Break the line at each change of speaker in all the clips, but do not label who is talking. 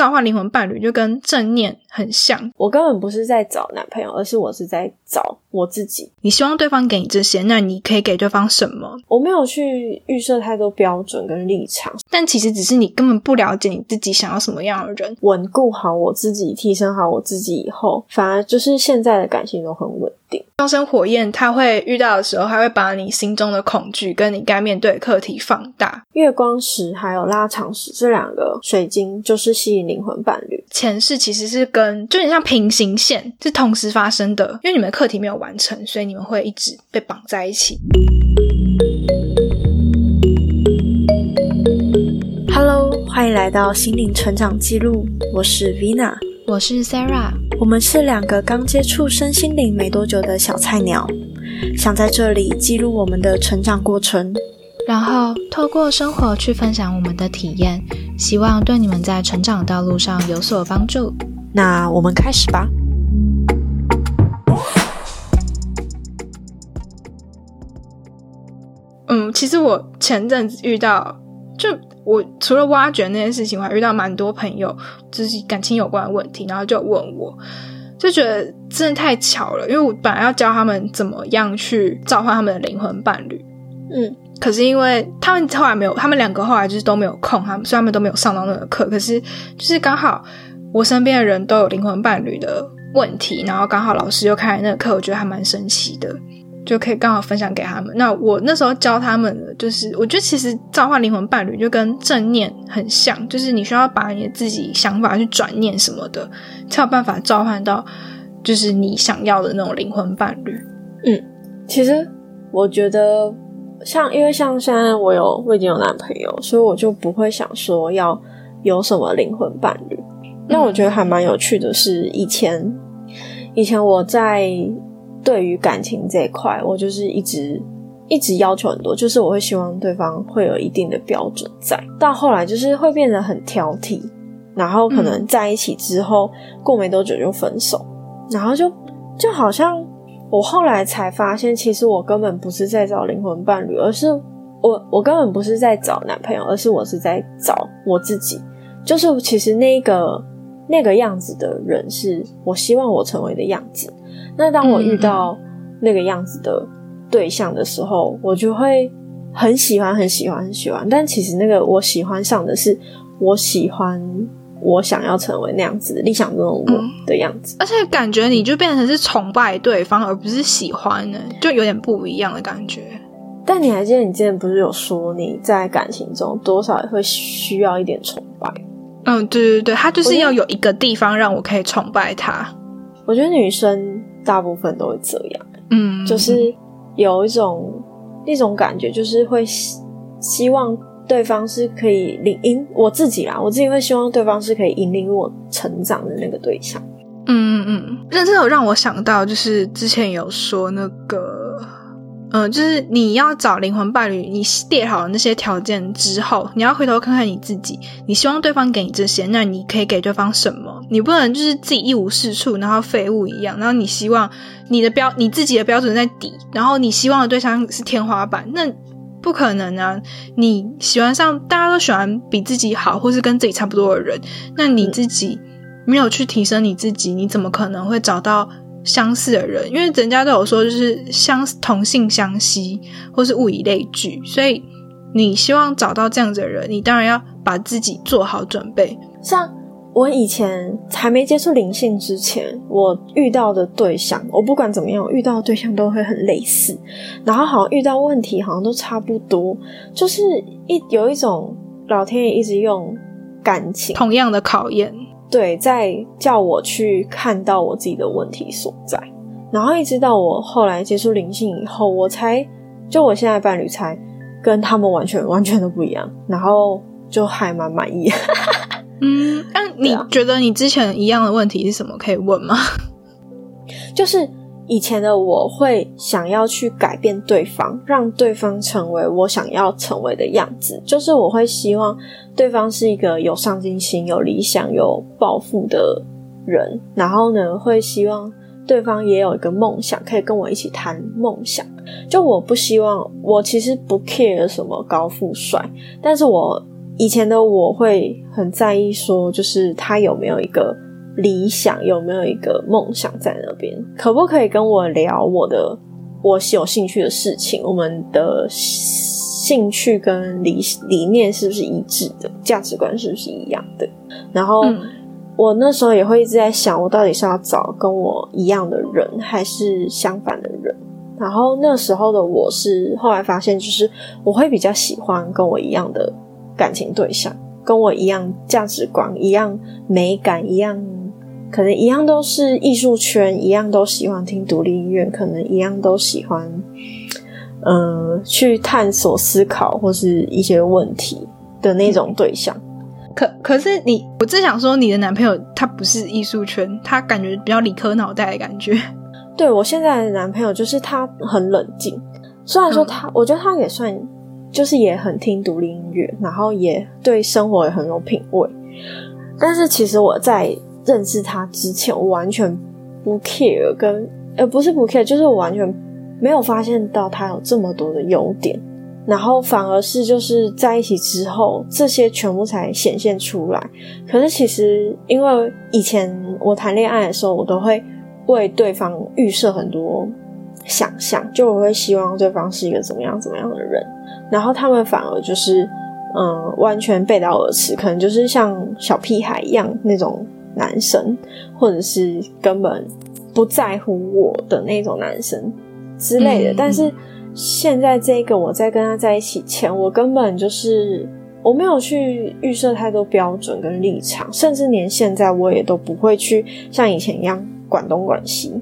召唤灵魂伴侣就跟正念很像。
我根本不是在找男朋友，而是我是在找我自己。
你希望对方给你这些，那你可以给对方什么？
我没有去预设太多标准跟立场，
但其实只是你根本不了解你自己想要什么样的人。
稳固好我自己，提升好我自己以后，反而就是现在的感情都很稳定。
上升火焰，它会遇到的时候，他会把你心中的恐惧跟你该面对的课题放大。
月光石还有拉长石这两个水晶，就是吸引灵魂伴侣。
前世其实是跟就有点像平行线，是同时发生的，因为你们的课题没有完成，所以你们会一直被绑在一起。
Hello，欢迎来到心灵成长记录，我是 Vina，
我是 Sarah，
我们是两个刚接触身心灵没多久的小菜鸟，想在这里记录我们的成长过程。
然后透过生活去分享我们的体验，希望对你们在成长道路上有所帮助。
那我们开始吧。
嗯，其实我前阵子遇到，就我除了挖掘那件事情，我还遇到蛮多朋友，就是感情有关的问题，然后就问我，就觉得真的太巧了，因为我本来要教他们怎么样去召唤他们的灵魂伴侣，
嗯，
可是因为他们后来没有，他们两个后来就是都没有空，他们所以他们都没有上到那个课，可是就是刚好我身边的人都有灵魂伴侣的问题，然后刚好老师又开了那个课，我觉得还蛮神奇的。就可以刚好分享给他们。那我那时候教他们的，就是我觉得其实召唤灵魂伴侣就跟正念很像，就是你需要把你自己想法去转念什么的，才有办法召唤到就是你想要的那种灵魂伴侣。
嗯，其实我觉得像，因为像现在我有我已经有男朋友，所以我就不会想说要有什么灵魂伴侣。那我觉得还蛮有趣的是，以前以前我在。对于感情这一块，我就是一直一直要求很多，就是我会希望对方会有一定的标准在。到后来就是会变得很挑剔，然后可能在一起之后、嗯、过没多久就分手，然后就就好像我后来才发现，其实我根本不是在找灵魂伴侣，而是我我根本不是在找男朋友，而是我是在找我自己。就是其实那个那个样子的人，是我希望我成为的样子。那当我遇到那个样子的对象的时候，我就会很喜欢、很喜欢、很喜欢。但其实那个我喜欢上的是我喜欢我想要成为那样子理想中的我的样子，
而且感觉你就变成是崇拜对方，而不是喜欢呢，就有点不一样的感觉。
但你还记得你之前不是有说你在感情中多少也会需要一点崇拜？
嗯，对对对，他就是要有一个地方让我可以崇拜他。
我觉得女生大部分都会这样，
嗯，
就是有一种一种感觉，就是会希希望对方是可以领引我自己啦，我自己会希望对方是可以引领我成长的那个对象。
嗯嗯嗯，那这有让我想到，就是之前有说那个，嗯、呃，就是你要找灵魂伴侣，你列好了那些条件之后，你要回头看看你自己，你希望对方给你这些，那你可以给对方什么？你不能就是自己一无是处，然后废物一样，然后你希望你的标你自己的标准在底，然后你希望的对象是天花板，那不可能啊！你喜欢上大家都喜欢比自己好，或是跟自己差不多的人，那你自己没有去提升你自己，你怎么可能会找到相似的人？因为人家都有说，就是相同性相吸，或是物以类聚，所以你希望找到这样子的人，你当然要把自己做好准备，
像。我以前还没接触灵性之前，我遇到的对象，我不管怎么样，我遇到的对象都会很类似，然后好像遇到问题好像都差不多，就是一有一种老天爷一直用感情
同样的考验，
对，在叫我去看到我自己的问题所在，然后一直到我后来接触灵性以后，我才就我现在伴侣才跟他们完全完全都不一样，然后就还蛮满意。
嗯，那你觉得你之前一样的问题是什么？可以问吗？
就是以前的我会想要去改变对方，让对方成为我想要成为的样子。就是我会希望对方是一个有上进心、有理想、有抱负的人，然后呢，会希望对方也有一个梦想，可以跟我一起谈梦想。就我不希望，我其实不 care 什么高富帅，但是我。以前的我会很在意说，就是他有没有一个理想，有没有一个梦想在那边，可不可以跟我聊我的我有兴趣的事情，我们的兴趣跟理理念是不是一致的，价值观是不是一样的？然后我那时候也会一直在想，我到底是要找跟我一样的人，还是相反的人？然后那时候的我是后来发现，就是我会比较喜欢跟我一样的。感情对象跟我一样价值观一样美感一样，可能一样都是艺术圈，一样都喜欢听独立音乐，可能一样都喜欢，嗯，去探索思考或是一些问题的那种对象。
可可是你，我正想说，你的男朋友他不是艺术圈，他感觉比较理科脑袋的感觉。
对我现在的男朋友就是他很冷静，虽然说他，我觉得他也算。就是也很听独立音乐，然后也对生活也很有品味。但是其实我在认识他之前，我完全不 care，跟呃不是不 care，就是我完全没有发现到他有这么多的优点。然后反而是就是在一起之后，这些全部才显现出来。可是其实因为以前我谈恋爱的时候，我都会为对方预设很多想象，就我会希望对方是一个怎么样怎么样的人。然后他们反而就是，嗯，完全背道而驰，可能就是像小屁孩一样那种男生，或者是根本不在乎我的那种男生之类的。但是现在这个我在跟他在一起前，我根本就是我没有去预设太多标准跟立场，甚至连现在我也都不会去像以前一样管东管西。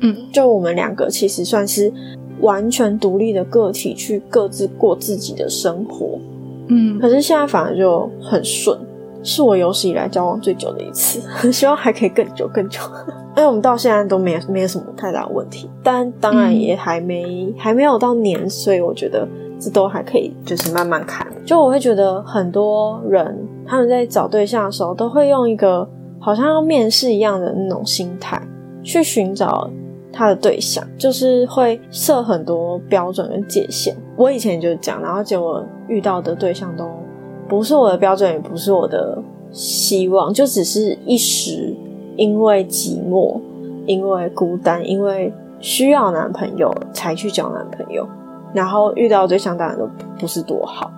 嗯，就我们两个其实算是。完全独立的个体去各自过自己的生活，嗯，可是现在反而就很顺，是我有史以来交往最久的一次，希望还可以更久更久，因为我们到现在都没有没有什么太大问题，但当然也还没还没有到年，所以我觉得这都还可以，就是慢慢看。就我会觉得很多人他们在找对象的时候，都会用一个好像要面试一样的那种心态去寻找。他的对象就是会设很多标准跟界限。我以前就是讲，然后结果遇到的对象都不是我的标准，也不是我的希望，就只是一时因为寂寞、因为孤单、因为需要男朋友才去交男朋友。然后遇到对象当然都不是多好，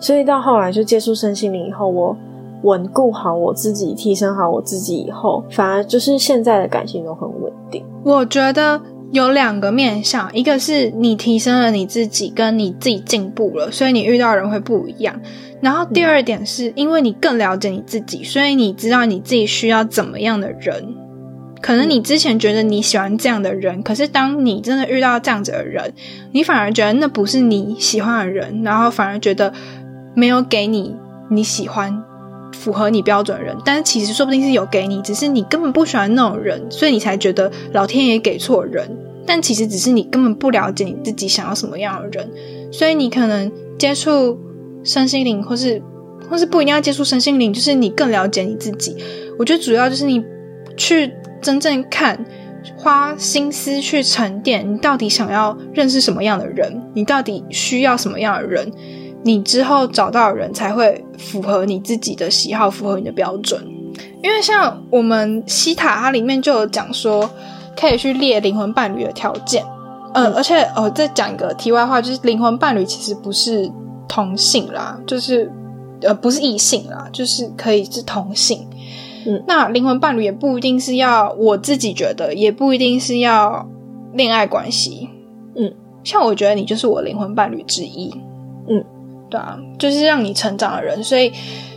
所以到后来就接触身心灵以后，我稳固好我自己，提升好我自己以后，反而就是现在的感情都很稳定。
我觉得有两个面向，一个是你提升了你自己，跟你自己进步了，所以你遇到人会不一样。然后第二点是因为你更了解你自己，所以你知道你自己需要怎么样的人。可能你之前觉得你喜欢这样的人，可是当你真的遇到这样子的人，你反而觉得那不是你喜欢的人，然后反而觉得没有给你你喜欢。符合你标准的人，但是其实说不定是有给你，只是你根本不喜欢那种人，所以你才觉得老天爷给错人。但其实只是你根本不了解你自己想要什么样的人，所以你可能接触身心灵，或是或是不一定要接触身心灵，就是你更了解你自己。我觉得主要就是你去真正看，花心思去沉淀，你到底想要认识什么样的人，你到底需要什么样的人。你之后找到的人才会符合你自己的喜好，符合你的标准。因为像我们西塔，它里面就有讲说，可以去列灵魂伴侣的条件。嗯，而且哦，再讲一个题外话，就是灵魂伴侣其实不是同性啦，就是呃不是异性啦，就是可以是同性。嗯，那灵魂伴侣也不一定是要，我自己觉得也不一定是要恋爱关系。嗯，像我觉得你就是我灵魂伴侣之一。嗯。对啊，就是让你成长的人，所以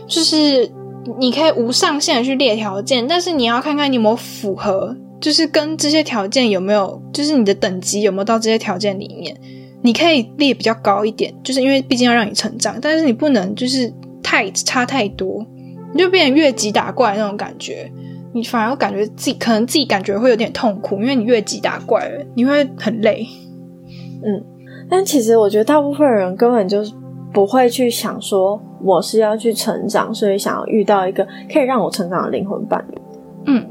就是你可以无上限的去列条件，但是你要看看你有没有符合，就是跟这些条件有没有，就是你的等级有没有到这些条件里面。你可以列比较高一点，就是因为毕竟要让你成长，但是你不能就是太差太多，你就变成越级打怪那种感觉，你反而感觉自己可能自己感觉会有点痛苦，因为你越级打怪了，你会很累。
嗯，但其实我觉得大部分人根本就是。不会去想说我是要去成长，所以想要遇到一个可以让我成长的灵魂伴侣。嗯，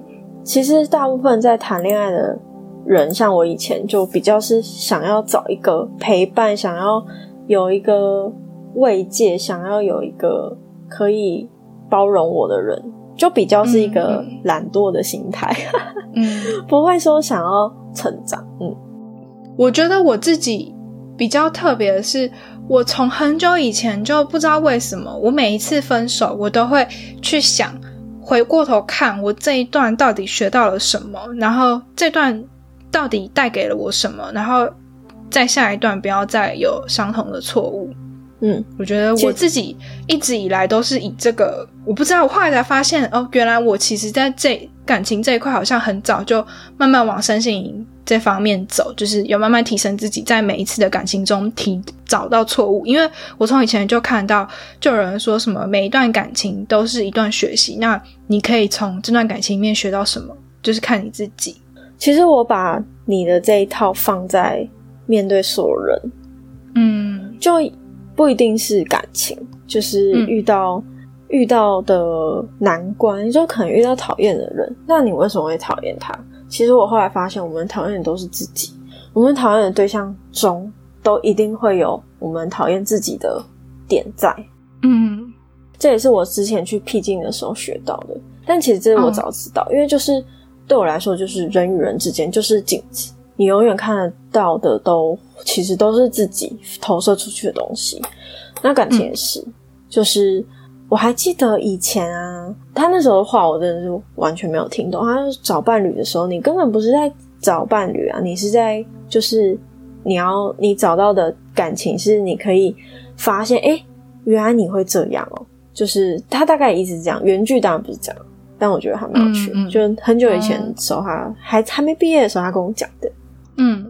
其实大部分在谈恋爱的人，像我以前就比较是想要找一个陪伴，想要有一个慰藉，想要有一个可以包容我的人，就比较是一个懒惰的心态，
嗯，
不会说想要成长。嗯，
我觉得我自己比较特别的是，我从很久以前就不知道为什么，我每一次分手，我都会去想，回过头看我这一段到底学到了什么，然后这段到底带给了我什么，然后在下一段不要再有相同的错误。
嗯，
我觉得我自己一直以来都是以这个，我不知道，我后来才发现，哦，原来我其实在这感情这一块，好像很早就慢慢往身心灵这方面走，就是有慢慢提升自己，在每一次的感情中提找到错误。因为我从以前就看到，就有人说什么每一段感情都是一段学习，那你可以从这段感情里面学到什么，就是看你自己。
其实我把你的这一套放在面对所有人，
嗯，
就。不一定是感情，就是遇到遇到的难关，就可能遇到讨厌的人。那你为什么会讨厌他？其实我后来发现，我们讨厌的都是自己。我们讨厌的对象中，都一定会有我们讨厌自己的点在。
嗯，
这也是我之前去僻静的时候学到的。但其实这是我早知道，因为就是对我来说，就是人与人之间就是镜子。你永远看得到的都其实都是自己投射出去的东西。那感情也是，就是我还记得以前啊，他那时候的话我真的是完全没有听懂。他找伴侣的时候，你根本不是在找伴侣啊，你是在就是你要你找到的感情是你可以发现，哎，原来你会这样哦。就是他大概意思是这样，原剧当然不是这样，但我觉得还蛮有趣。就很久以前的时候，他还还没毕业的时候，他跟我讲的。
嗯，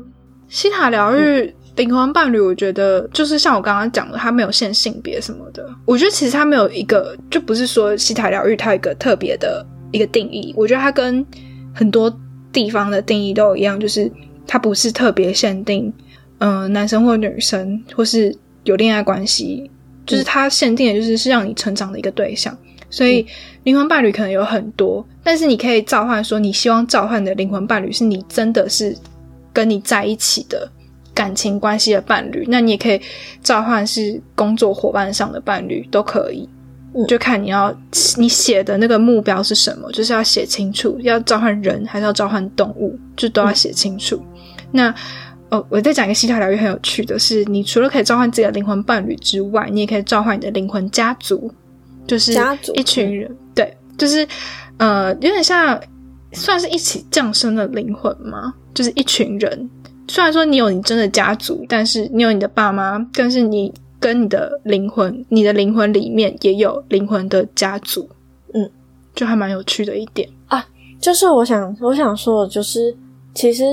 西塔疗愈灵魂伴侣，我觉得就是像我刚刚讲的，它没有限性别什么的。我觉得其实它没有一个，就不是说西塔疗愈它有一个特别的一个定义。我觉得它跟很多地方的定义都一样，就是它不是特别限定，嗯，男生或女生，或是有恋爱关系，就是它限定的就是是让你成长的一个对象。所以灵魂伴侣可能有很多，但是你可以召唤说，你希望召唤的灵魂伴侣是你真的是。跟你在一起的感情关系的伴侣，那你也可以召唤是工作伙伴上的伴侣都可以，就看你要你写的那个目标是什么，就是要写清楚，要召唤人还是要召唤动物，就都要写清楚。那哦，我再讲一个西塔疗愈很有趣的是，你除了可以召唤自己的灵魂伴侣之外，你也可以召唤你的灵魂家族，就是
家族。
一群人，对，就是呃，有点像算是一起降生的灵魂吗？就是一群人，虽然说你有你真的家族，但是你有你的爸妈，但是你跟你的灵魂，你的灵魂里面也有灵魂的家族，
嗯，
就还蛮有趣的一点
啊。就是我想我想说的就是，其实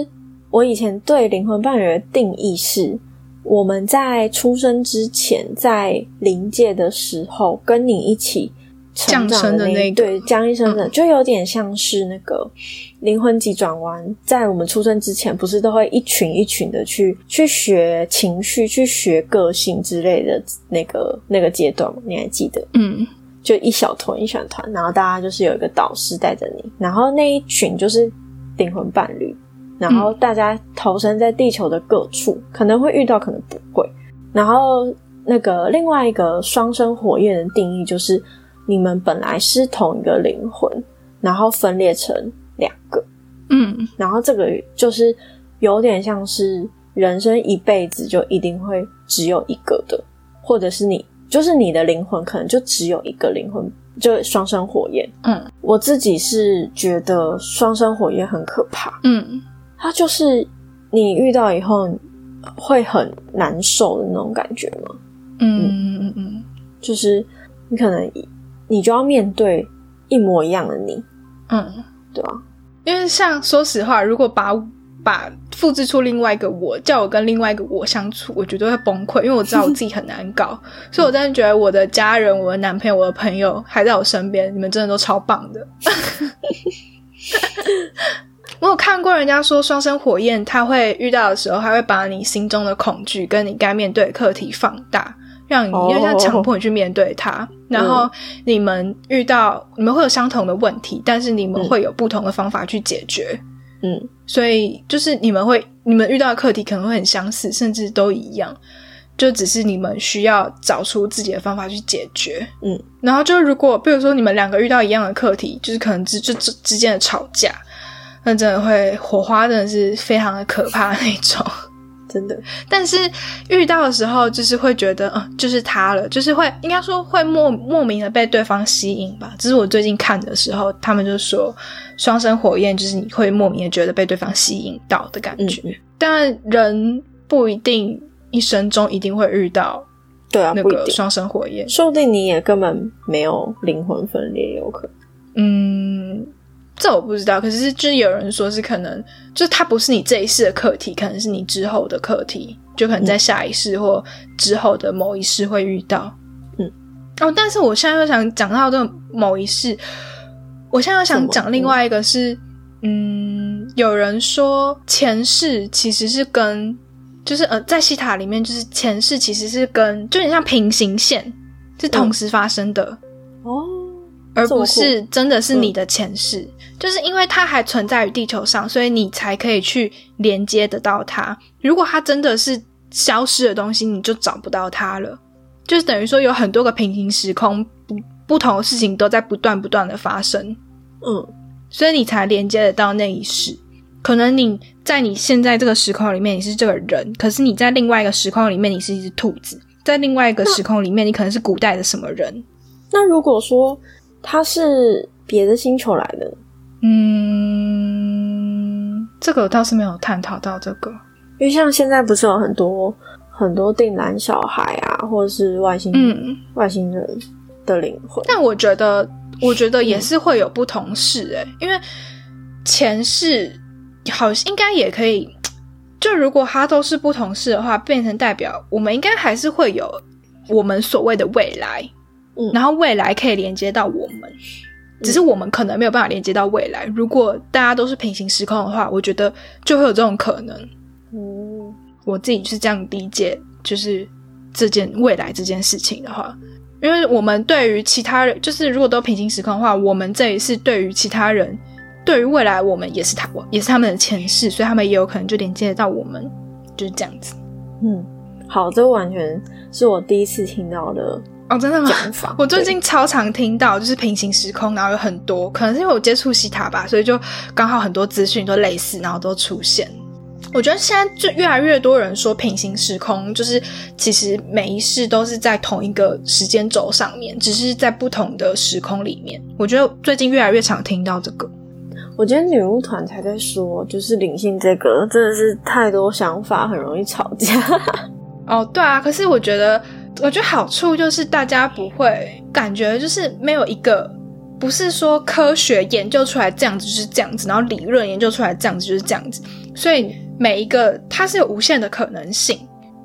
我以前对灵魂伴侣的定义是，我们在出生之前，在临界的时候，跟你一起。
降生的那
对降一生的，就有点像是那个灵魂急转弯，在我们出生之前，不是都会一群一群的去去学情绪、去学个性之类的那个那个阶段吗？你还记得？
嗯，
就一小团一小团，然后大家就是有一个导师带着你，然后那一群就是灵魂伴侣，然后大家投身在地球的各处，可能会遇到，可能不会。然后那个另外一个双生火焰的定义就是。你们本来是同一个灵魂，然后分裂成两个，
嗯，
然后这个就是有点像是人生一辈子就一定会只有一个的，或者是你就是你的灵魂可能就只有一个灵魂，就双生火焰。
嗯，
我自己是觉得双生火焰很可怕。
嗯，
它就是你遇到以后会很难受的那种感觉吗？
嗯嗯嗯嗯，
就是你可能。你就要面对一模一样的你，
嗯，
对吧？
因为像说实话，如果把把复制出另外一个我，叫我跟另外一个我相处，我觉得会崩溃，因为我知道我自己很难搞，所以我真的觉得我的家人、我的男朋友、我的朋友还在我身边，你们真的都超棒的。我有看过人家说双生火焰，他会遇到的时候，他会把你心中的恐惧跟你该面对的课题放大。让你因为像强迫你去面对它，然后你们遇到你们会有相同的问题，但是你们会有不同的方法去解决。
嗯，
所以就是你们会你们遇到的课题可能会很相似，甚至都一样。就只是你们需要找出自己的方法去解决。
嗯，
然后就如果比如说你们两个遇到一样的课题，就是可能之就之之间的吵架，那真的会火花真的是非常的可怕那种。
真的，
但是遇到的时候，就是会觉得，嗯，就是他了，就是会应该说会莫莫名的被对方吸引吧。这是我最近看的时候，他们就说双生火焰就是你会莫名的觉得被对方吸引到的感觉。
嗯
但人不一定一生中一定会遇到
对啊，
那个双生火焰。
说不定你也根本没有灵魂分裂，有可能。
嗯，这我不知道。可是就是有人说是可能，就是它不是你这一世的课题，可能是你之后的课题，就可能在下一世或之后的某一世会遇到。
嗯，
哦，但是我现在又想讲到这个某一世，我现在又想讲另外一个是，嗯，有人说前世其实是跟，就是呃，在西塔里面，就是前世其实是跟，就很像平行线，是同时发生的。
哦，
而不是真的是你的前世，就是因为它还存在于地球上，所以你才可以去连接得到它。如果它真的是消失的东西，你就找不到它了。就是等于说有很多个平行时空，不不同的事情都在不断不断的发生，
嗯，
所以你才连接得到那一世。可能你在你现在这个时空里面你是这个人，可是你在另外一个时空里面你是一只兔子，在另外一个时空里面你可能是古代的什么人。
那如果说他是别的星球来的呢，
嗯，这个我倒是没有探讨到这个。
因为像现在不是有很多很多定男小孩啊，或者是外星、
嗯，
外星人的灵魂，
但我觉得，我觉得也是会有不同世诶、因为前世好应该也可以。就如果他都是不同事的话，变成代表我们应该还是会有我们所谓的未来，
嗯
然后未来可以连接到我们，只是我们可能没有办法连接到未来。如果大家都是平行时空的话，我觉得就会有这种可能。
嗯，
我自己是这样理解，就是这件未来这件事情的话，因为我们对于其他人，就是如果都平行时空的话，我们这一世对于其他人，对于未来我们也是他，也是他们的前世，所以他们也有可能就连接得到我们，就是这样子。
嗯，好，这完全是我第一次听到的
哦，真的吗？我最近超常听到，就是平行时空，然后有很多，可能是因为我接触西塔吧，所以就刚好很多资讯都类似，然后都出现。我觉得现在就越来越多人说平行时空，就是其实每一世都是在同一个时间轴上面，只是在不同的时空里面。我觉得最近越来越常听到这个。
我今天女巫团才在说，就是灵性这个真的是太多想法，很容易吵架。
哦，对啊，可是我觉得，我觉得好处就是大家不会感觉就是没有一个，不是说科学研究出来这样子就是这样子，然后理论研究出来这样子就是这样子，所以每一个它是有无限的可能性，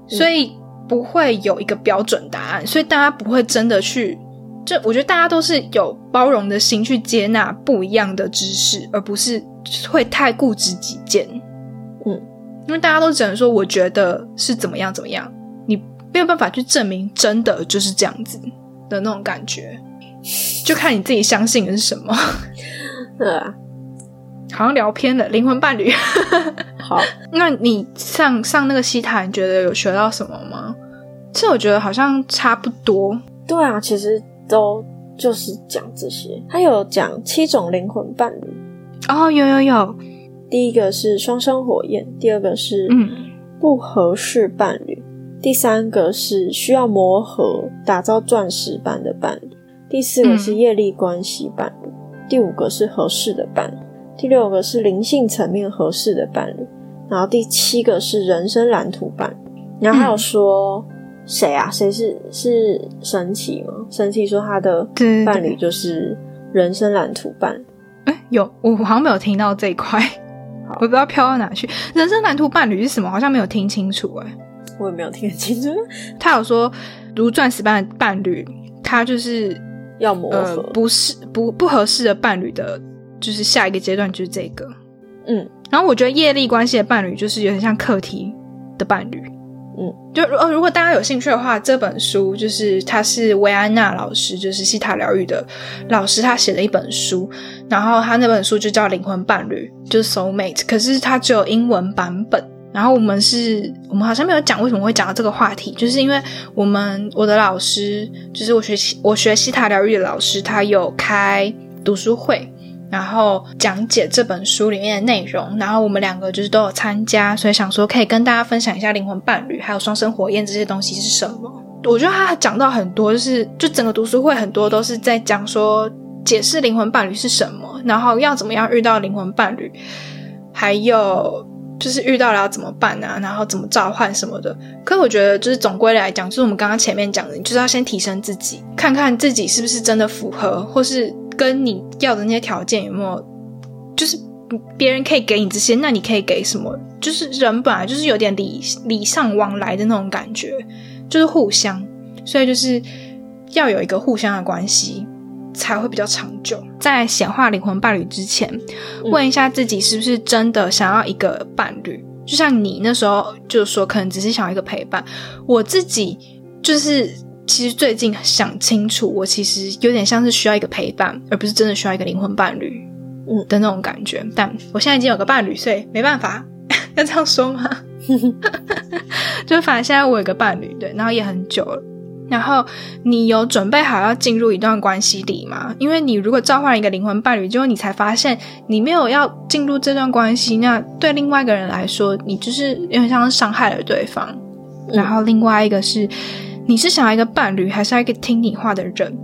所以不会有一个标准答案，所以大家不会真的去。就我觉得大家都是有包容的心去接纳不一样的知识，而不是会太固执己见。
嗯，
因为大家都只能说我觉得是怎么样怎么样，你没有办法去证明真的就是这样子的那种感觉，就看你自己相信的是什么。
对啊，
好像聊偏了，灵魂伴侣。
好，
那你上上那个西塔，你觉得有学到什么吗？其实我觉得好像差不多。
对啊，其实都就是讲这些。他有讲七种灵魂伴侣，
哦，有有有，
第一个是双生火焰，第二个是
嗯
不合适伴侣，第三个是需要磨合打造钻石般的伴侣，第四个是业力关系伴侣，第五个是合适的伴侣，第六个是灵性层面合适的伴侣，然后第七个是人生蓝图伴侣。然后还有说谁啊？谁是是神奇吗？神奇说他的伴侣就是人生蓝图伴侣。
哎，有，我好像没有听到这一块，我不知道飘到哪去。人生蓝图伴侣是什么？好像没有听清楚。哎，
我也没有听得清楚，
他有说如钻石般的伴侣，他就是
要磨
呃
合。
不是不不合适的伴侣的，就是下一个阶段就是这个。
嗯
然后我觉得业力关系的伴侣就是有点像课题的伴侣。
嗯，
就呃，如果大家有兴趣的话，这本书就是他是维安娜老师，就是西塔疗愈的老师，他写了一本书。然后他那本书就叫《灵魂伴侣》，就是 Soul Mate，可是它只有英文版本。然后我们是我们好像没有讲为什么会讲到这个话题，就是因为我们我的老师，就是我学习我学西塔疗愈的老师，他有开读书会。然后讲解这本书里面的内容，然后我们两个就是都有参加，所以想说可以跟大家分享一下灵魂伴侣还有双生火焰这些东西是什么。我觉得他讲到很多，就是就整个读书会很多都是在讲说解释灵魂伴侣是什么，然后要怎么样遇到灵魂伴侣，还有就是遇到了要怎么办啊，然后怎么召唤什么的。可是我觉得就是总归来讲，就是我们刚刚前面讲的，你就是要先提升自己，看看自己是不是真的符合，或是。跟你要的那些条件有没有？就是别人可以给你这些，那你可以给什么？就是人本来就是有点礼礼尚往来的那种感觉，就是互相，所以就是要有一个互相的关系才会比较长久。在显化灵魂伴侣之前，问一下自己是不是真的想要一个伴侣？就像你那时候就是说，可能只是想要一个陪伴。我自己就是。其实最近想清楚，我其实有点像是需要一个陪伴，而不是真的需要一个灵魂伴侣，嗯的那种感觉。但我现在已经有个伴侣，所以没办法，要 这样说吗？就反正现在我有个伴侣，对，然后也很久了。然后你有准备好要进入一段关系里吗？因为你如果召唤一个灵魂伴侣，结果你才发现你没有要进入这段关系，那对另外一个人来说，你就是有点像是伤害了对方。然后另外一个是。你是想要一个伴侣，还是要一个听你话的人？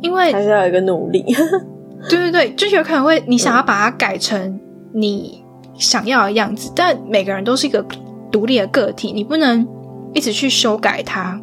因为
还是要一个努力。
对对对，就有可能会你想要把它改成你想要的样子，但每个人都是一个独立的个体，你不能一直去修改它，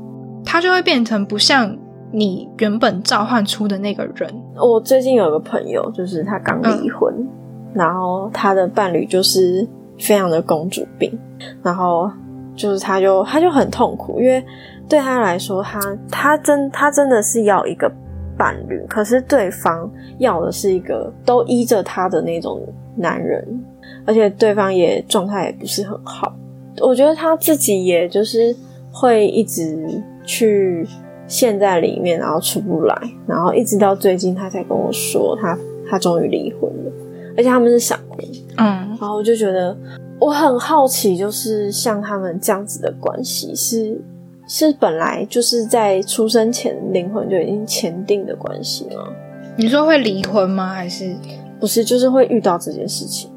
它就会变成不像你原本召唤出的那个人。
我最近有个朋友，就是他刚离婚，然后他的伴侣就是非常的公主病，然后就是他就他就很痛苦，因为。对他来说，他他真他真的是要一个伴侣，可是对方要的是一个都依着他的那种男人，而且对方也状态也不是很好。我觉得他自己也就是会一直去陷在里面，然后出不来，然后一直到最近他才跟我说，他他终于离婚了，而且他们是闪婚。嗯，然后我就觉得我很好奇，就是像他们这样子的关系是。是本来就是在出生前灵魂就已经签订的关系吗？
你说会离婚吗？还是
不是？就是会遇到这件事情？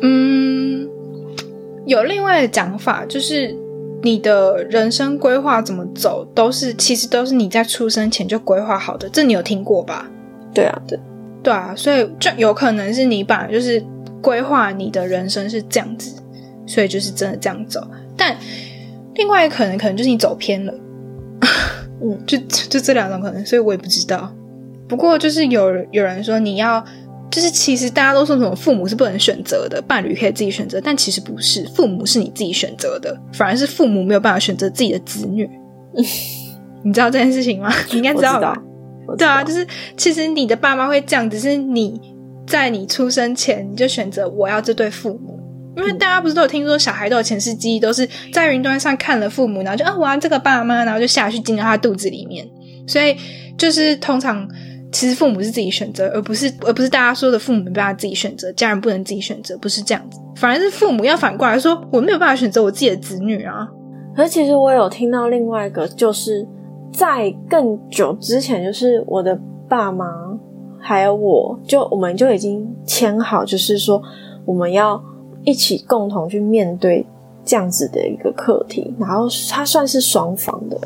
嗯，有另外的讲法，就是你的人生规划怎么走，都是其实都是你在出生前就规划好的。这你有听过吧？
对啊，对，
对啊，所以就有可能是你本来就是规划你的人生是这样子，所以就是真的这样走，但。另外一个可能，可能就是你走偏了，嗯，就就这两种可能，所以我也不知道。不过就是有有人说你要，就是其实大家都说什么父母是不能选择的，伴侣可以自己选择，但其实不是，父母是你自己选择的，反而是父母没有办法选择自己的子女。你知道这件事情吗？你应该知道吧？对啊，就是其实你的爸妈会这样，只是你在你出生前你就选择我要这对父母。因为大家不是都有听说小孩都有前世记忆，都是在云端上看了父母，然后就啊，我要这个爸妈，然后就下去进到他肚子里面。所以就是通常其实父母是自己选择，而不是而不是大家说的父母没办法自己选择，家人不能自己选择，不是这样子。反而是父母要反过来说，我没有办法选择我自己的子女啊。
可是其实我有听到另外一个，就是在更久之前，就是我的爸妈还有我就我们就已经签好，就是说我们要。一起共同去面对这样子的一个课题，然后它算是双方的。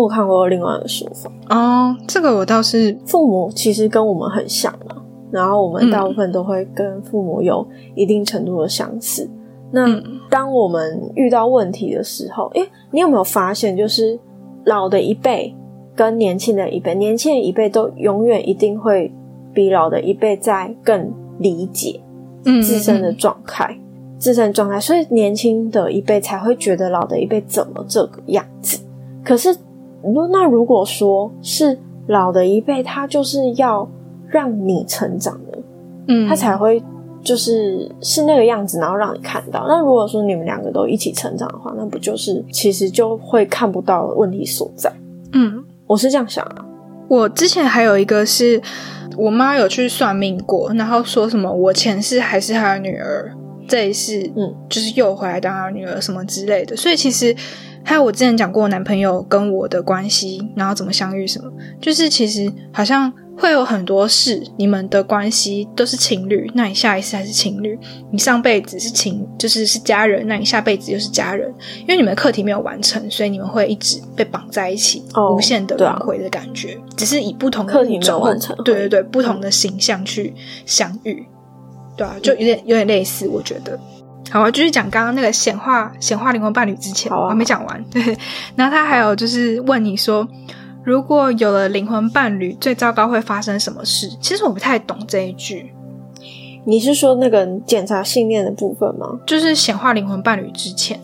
我看过另外一个说法
哦，这个我倒是
父母其实跟我们很像嘛，然后我们大部分都会跟父母有一定程度的相似。那当我们遇到问题的时候，诶，你有没有发现，就是老的一辈跟年轻的一辈，年轻的一辈都永远一定会比老的一辈在更理解自身的状态。自身状态，所以年轻的一辈才会觉得老的一辈怎么这个样子。可是，那如果说是老的一辈，他就是要让你成长的，嗯，他才会就是是那个样子，然后让你看到。那如果说你们两个都一起成长的话，那不就是其实就会看不到问题所在？嗯，我是这样想啊。
我之前还有一个是我妈有去算命过，然后说什么我前世还是她的女儿。这一世，
嗯，
就是又回来当他女儿什么之类的。所以其实还有我之前讲过，男朋友跟我的关系，然后怎么相遇什么，就是其实好像会有很多事，你们的关系都是情侣，那你下一次还是情侣，你上辈子是情，就是是家人，那你下辈子又是家人，因为你们的课题没有完成，所以你们会一直被绑在一起，
哦
无限的轮回的感觉，只是以不同的
课题完成
对对对，不同的形象去相遇。对啊，就有点有点类似，我觉得。好，我继续讲刚刚那个显化显化灵魂伴侣之前，我还没讲完。对，然后他还有就是问你说，如果有了灵魂伴侣，最糟糕会发生什么事？其实我不太懂这一句，
你是说那个检查信念的部分吗？
就是显化灵魂伴侣之前，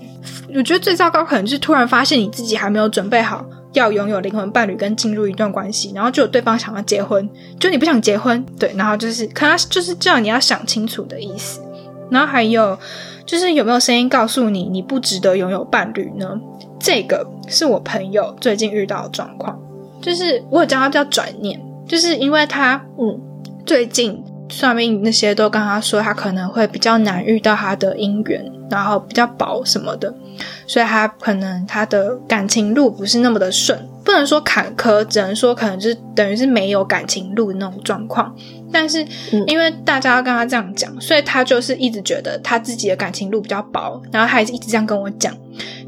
我觉得最糟糕可能就是突然发现你自己还没有准备好要拥有灵魂伴侣跟进入一段关系，然后就有对方想要结婚，就你不想结婚，对，然后就是可能就是叫你要想清楚的意思。然后还有就是有没有声音告诉你你不值得拥有伴侣呢？这个是我朋友最近遇到的状况，就是我有叫他叫转念，就是因为他
嗯
最近算命那些都跟他说，他可能会比较难遇到他的姻缘，然后比较薄什么的，所以他可能他的感情路不是那么的顺，不能说坎坷，只能说可能就是等于是没有感情路的那种状况。但是
嗯
因为大家要跟他这样讲，所以他就是一直觉得他自己的感情路比较薄，然后他也是一直这样跟我讲。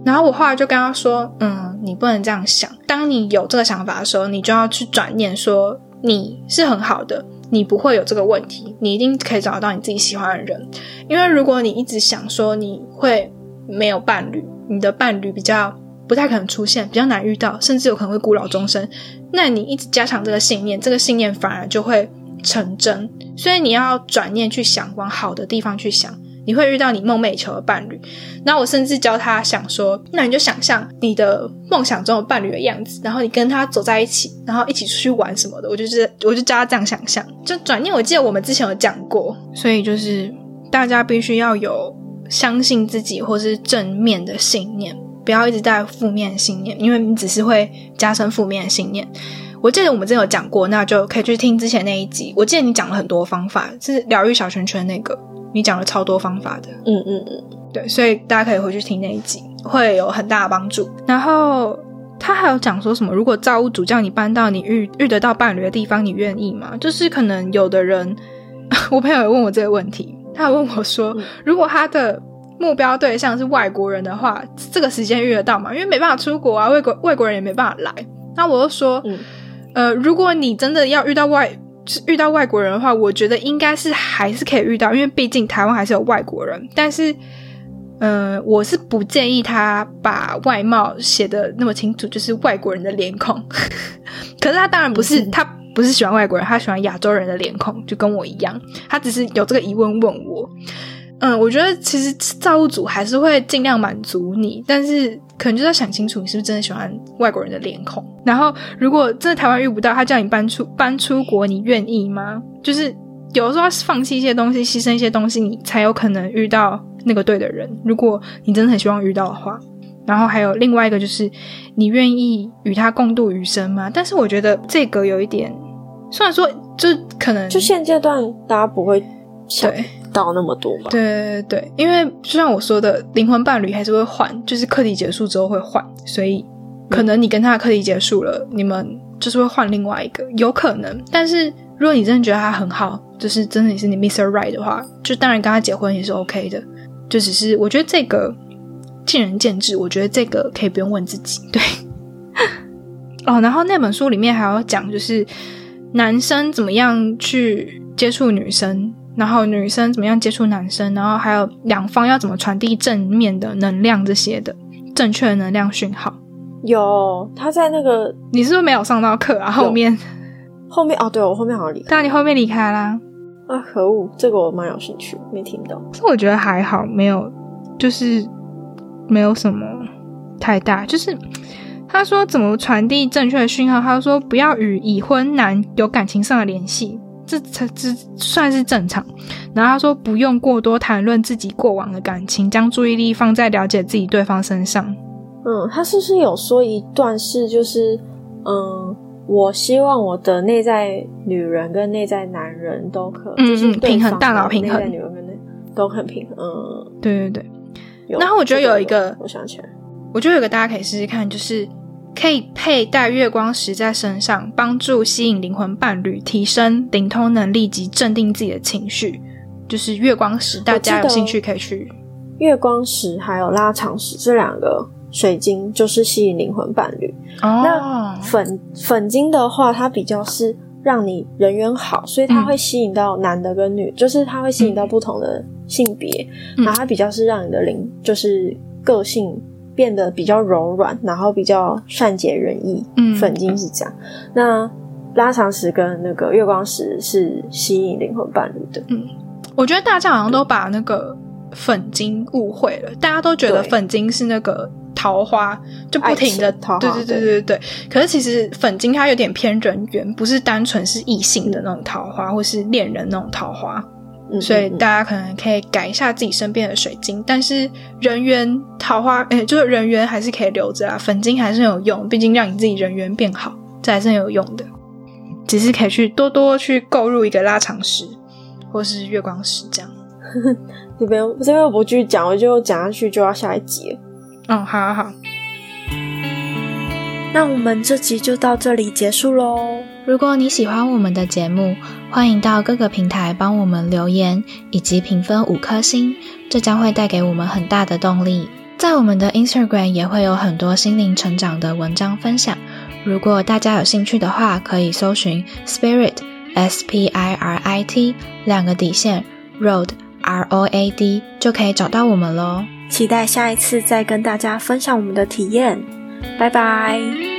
然后我后来就跟他说，嗯，你不能这样想。当你有这个想法的时候，你就要去转念说，你是很好的，你不会有这个问题，你一定可以找到你自己喜欢的人。因为如果你一直想说你会没有伴侣，你的伴侣比较不太可能出现，比较难遇到，甚至有可能会孤老终生，那你一直加强这个信念，这个信念反而就会成真。所以你要转念去想，往好的地方去想。你会遇到你梦寐以求的伴侣，然后我甚至教他想说，那你就想象你的梦想中的伴侣的样子，然后你跟他走在一起，然后一起出去玩什么的。我就是我就教他这样想象，就转念。我记得我们之前有讲过，所以就是大家必须要有相信自己或是正面的信念，不要一直带负面信念，因为你只是会加深负面信念。我记得我们之前有讲过，那就可以去听之前那一集。我记得你讲了很多方法，是疗愈小圈圈那个，你讲了超多方法的。
嗯嗯嗯，
对，所以大家可以回去听那一集，会有很大的帮助。然后他还有讲说什么，如果造物主叫你搬到你遇遇得到伴侣的地方，你愿意吗？就是可能有的人，我朋友也问我这个问题，他有问我说，如果他的目标对象是外国人的话，这个时间遇得到吗？因为没办法出国啊，外国外国人也没办法来。那我就说，
嗯
呃，如果你真的要遇到外遇到外国人的话，我觉得应该是还是可以遇到，因为毕竟台湾还是有外国人。但是，嗯、我是不建议他把外貌写的那么清楚，就是外国人的脸孔。可是他当然不是，他不是喜欢外国人，他喜欢亚洲人的脸孔，就跟我一样。他只是有这个疑问问我。嗯，我觉得其实造物主还是会尽量满足你，但是可能就是要想清楚你是不是真的喜欢外国人的脸孔。然后，如果真的台湾遇不到，他叫你搬出搬出国，你愿意吗？就是有的时候要放弃一些东西，牺牲一些东西，你才有可能遇到那个对的人。如果你真的很希望遇到的话，然后还有另外一个就是你愿意与他共度余生吗？但是我觉得这个有一点，虽然说就可能
就现阶段大家不会想。到那么多吧？
对对对，因为就像我说的，灵魂伴侣还是会换，就是课题结束之后会换，所以可能你跟他的课题结束了，你们就是会换另外一个，有可能。但是如果你真的觉得他很好，就是真的也是你 Mr. Right 的话，就当然跟他结婚也是 OK 的。就只是我觉得这个见仁见智，我觉得这个可以不用问自己。对，哦，然后那本书里面还要讲，就是男生怎么样去接触女生。然后女生怎么样接触男生，然后还有两方要怎么传递正面的能量这些的正确的能量讯号。
有他在那个
你是不是没有上到课啊？后面，
后面哦，对我后面好像离开
但你后面离开啦。
啊，可恶，这个我蛮有兴趣，没听到。
可是我觉得还好，没有，就是没有什么太大。就是他说怎么传递正确的讯号，他说不要与已婚男有感情上的联系。这才这算是正常。然后他说，不用过多谈论自己过往的感情，将注意力放在了解自己对方身上。
嗯，他是不是有说一段是就是嗯，我希望我的内在女人跟内在男人都可，
嗯
就是
嗯平衡大脑平衡
内在女人跟内都很平衡。嗯，
对对对，
有
然后我觉得有一个
我想起来，
我觉得有个大家可以试试看，就是可以佩戴月光石在身上，帮助吸引灵魂伴侣，提升灵通能力及镇定自己的情绪。就是月光石，大家有兴趣可以去。
月光石还有拉长石这两个水晶就是吸引灵魂伴侣。
哦
那粉粉晶的话，它比较是让你人缘好，所以它
嗯
会吸引到男的跟女，就是它会吸引到不同的性别，
嗯。
然后它比较是让你的灵就是个性变得比较柔软，然后比较善解人意。
嗯。
粉晶是这样，那拉长石跟那个月光石是吸引灵魂伴侣的。嗯。
我觉得大家好像都把那个粉晶误会了，大家都觉得粉晶是那个桃花，就不停的
爱情桃花
对对对对对。可是其实粉晶它有点偏人缘，不是单纯是异性的那种桃花，或是恋人那种桃花。
嗯
所以大家可能可以改一下自己身边的水晶，但是人缘桃花，诶、就是人缘还是可以留着啦，粉晶还是很有用，毕竟让你自己人缘变好，这还是很有用的。只是可以去多多去购入一个拉长石，或是月光石这样。
这边这边我不继续讲，我就讲下去就要下一集了。
嗯，好好好。
那我们这集就到这里结束喽。
如果你喜欢我们的节目，欢迎到各个平台帮我们留言以及评分五颗星，这将会带给我们很大的动力。在我们的 Instagram 也会有很多心灵成长的文章分享，如果大家有兴趣的话，可以搜寻 Spirit S P I R I T 两个底线 Road R O A D 就可以找到我们喽。
期待下一次再跟大家分享我们的体验，拜拜。